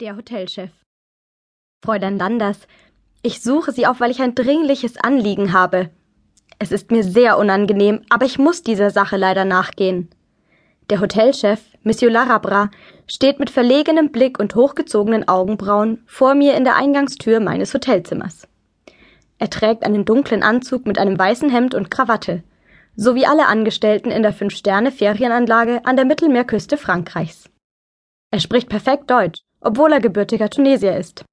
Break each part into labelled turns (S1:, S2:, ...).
S1: Der Hotelchef. Fräulein Landers, ich suche Sie auf, weil ich ein dringliches Anliegen habe. Es ist mir sehr unangenehm, aber ich muss dieser Sache leider nachgehen. Der Hotelchef, Monsieur Larabra, steht mit verlegenem Blick und hochgezogenen Augenbrauen vor mir in der Eingangstür meines Hotelzimmers. Er trägt einen dunklen Anzug mit einem weißen Hemd und Krawatte, so wie alle Angestellten in der Fünf-Sterne-Ferienanlage an der Mittelmeerküste Frankreichs. Er spricht perfekt Deutsch obwohl er gebürtiger Tunesier ist.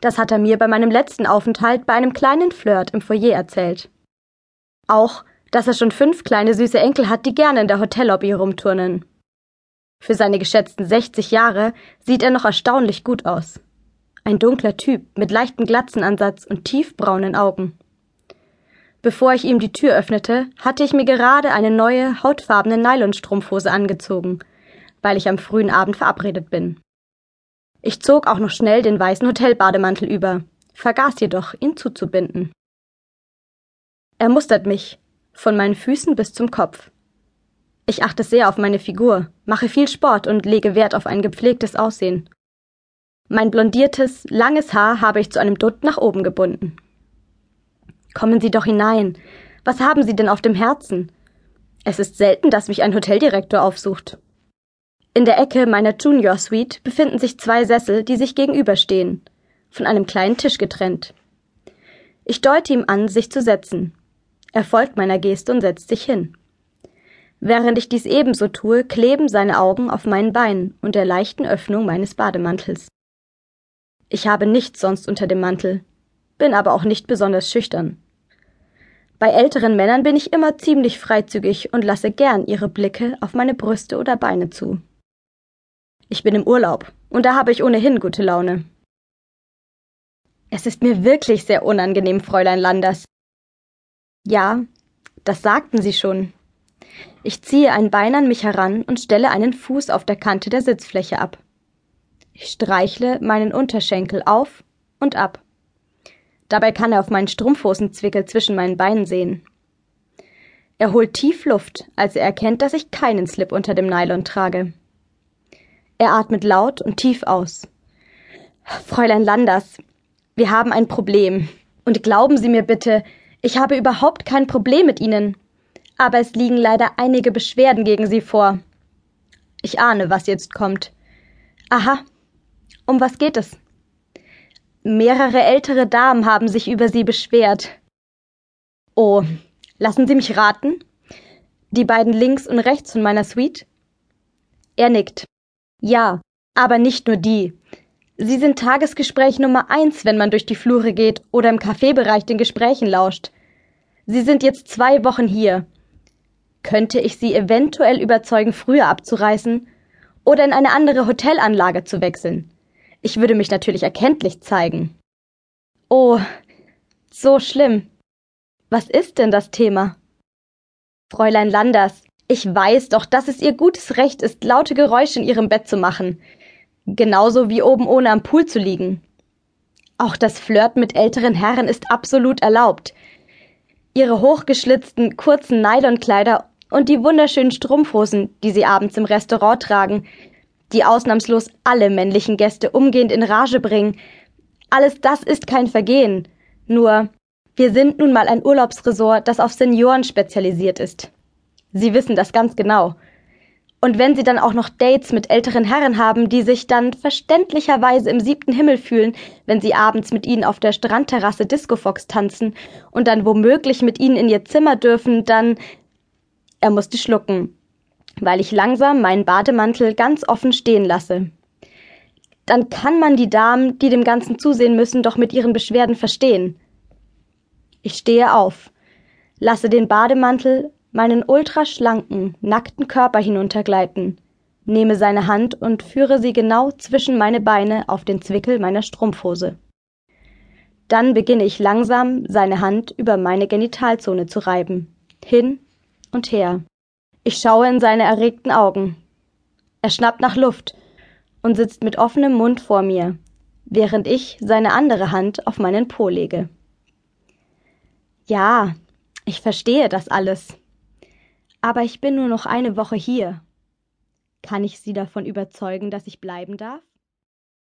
S1: Das hat er mir bei meinem letzten Aufenthalt bei einem kleinen Flirt im Foyer erzählt. Auch, dass er schon fünf kleine süße Enkel hat, die gerne in der Hotellobby rumturnen. Für seine geschätzten 60 Jahre sieht er noch erstaunlich gut aus. Ein dunkler Typ mit leichtem Glatzenansatz und tiefbraunen Augen. Bevor ich ihm die Tür öffnete, hatte ich mir gerade eine neue, hautfarbene Nylonstrumpfhose angezogen, weil ich am frühen Abend verabredet bin. Ich zog auch noch schnell den weißen Hotelbademantel über, vergaß jedoch, ihn zuzubinden. Er mustert mich, von meinen Füßen bis zum Kopf. Ich achte sehr auf meine Figur, mache viel Sport und lege Wert auf ein gepflegtes Aussehen. Mein blondiertes, langes Haar habe ich zu einem Dutt nach oben gebunden. Kommen Sie doch hinein. Was haben Sie denn auf dem Herzen? Es ist selten, dass mich ein Hoteldirektor aufsucht. In der Ecke meiner Junior Suite befinden sich zwei Sessel, die sich gegenüberstehen, von einem kleinen Tisch getrennt. Ich deute ihm an, sich zu setzen. Er folgt meiner Geste und setzt sich hin. Während ich dies ebenso tue, kleben seine Augen auf meinen Beinen und der leichten Öffnung meines Bademantels. Ich habe nichts sonst unter dem Mantel, bin aber auch nicht besonders schüchtern. Bei älteren Männern bin ich immer ziemlich freizügig und lasse gern ihre Blicke auf meine Brüste oder Beine zu. Ich bin im Urlaub und da habe ich ohnehin gute Laune. Es ist mir wirklich sehr unangenehm, Fräulein Landers. Ja, das sagten Sie schon. Ich ziehe ein Bein an mich heran und stelle einen Fuß auf der Kante der Sitzfläche ab. Ich streichle meinen Unterschenkel auf und ab. Dabei kann er auf meinen Strumpfhosenzwickel zwischen meinen Beinen sehen. Er holt tief Luft, als er erkennt, dass ich keinen Slip unter dem Nylon trage. Er atmet laut und tief aus. Fräulein Landers, wir haben ein Problem. Und glauben Sie mir bitte, ich habe überhaupt kein Problem mit Ihnen. Aber es liegen leider einige Beschwerden gegen Sie vor. Ich ahne, was jetzt kommt. Aha. Um was geht es? Mehrere ältere Damen haben sich über Sie beschwert. Oh, lassen Sie mich raten? Die beiden links und rechts von meiner Suite? Er nickt. Ja, aber nicht nur die. Sie sind Tagesgespräch Nummer eins, wenn man durch die Flure geht oder im Kaffeebereich den Gesprächen lauscht. Sie sind jetzt zwei Wochen hier. Könnte ich Sie eventuell überzeugen, früher abzureißen oder in eine andere Hotelanlage zu wechseln? Ich würde mich natürlich erkenntlich zeigen. Oh, so schlimm. Was ist denn das Thema? Fräulein Landers, ich weiß doch, dass es ihr gutes Recht ist, laute Geräusche in ihrem Bett zu machen. Genauso wie oben ohne am Pool zu liegen. Auch das Flirten mit älteren Herren ist absolut erlaubt. Ihre hochgeschlitzten, kurzen Nylonkleider und die wunderschönen Strumpfhosen, die sie abends im Restaurant tragen, die ausnahmslos alle männlichen Gäste umgehend in Rage bringen. Alles das ist kein Vergehen. Nur, wir sind nun mal ein Urlaubsresort, das auf Senioren spezialisiert ist. Sie wissen das ganz genau. Und wenn Sie dann auch noch Dates mit älteren Herren haben, die sich dann verständlicherweise im siebten Himmel fühlen, wenn Sie abends mit ihnen auf der Strandterrasse Discofox tanzen und dann womöglich mit ihnen in ihr Zimmer dürfen, dann. Er musste schlucken, weil ich langsam meinen Bademantel ganz offen stehen lasse. Dann kann man die Damen, die dem Ganzen zusehen müssen, doch mit ihren Beschwerden verstehen. Ich stehe auf, lasse den Bademantel meinen ultraschlanken, nackten Körper hinuntergleiten, nehme seine Hand und führe sie genau zwischen meine Beine auf den Zwickel meiner Strumpfhose. Dann beginne ich langsam, seine Hand über meine Genitalzone zu reiben, hin und her. Ich schaue in seine erregten Augen. Er schnappt nach Luft und sitzt mit offenem Mund vor mir, während ich seine andere Hand auf meinen Po lege. Ja, ich verstehe das alles. Aber ich bin nur noch eine Woche hier. Kann ich Sie davon überzeugen, dass ich bleiben darf?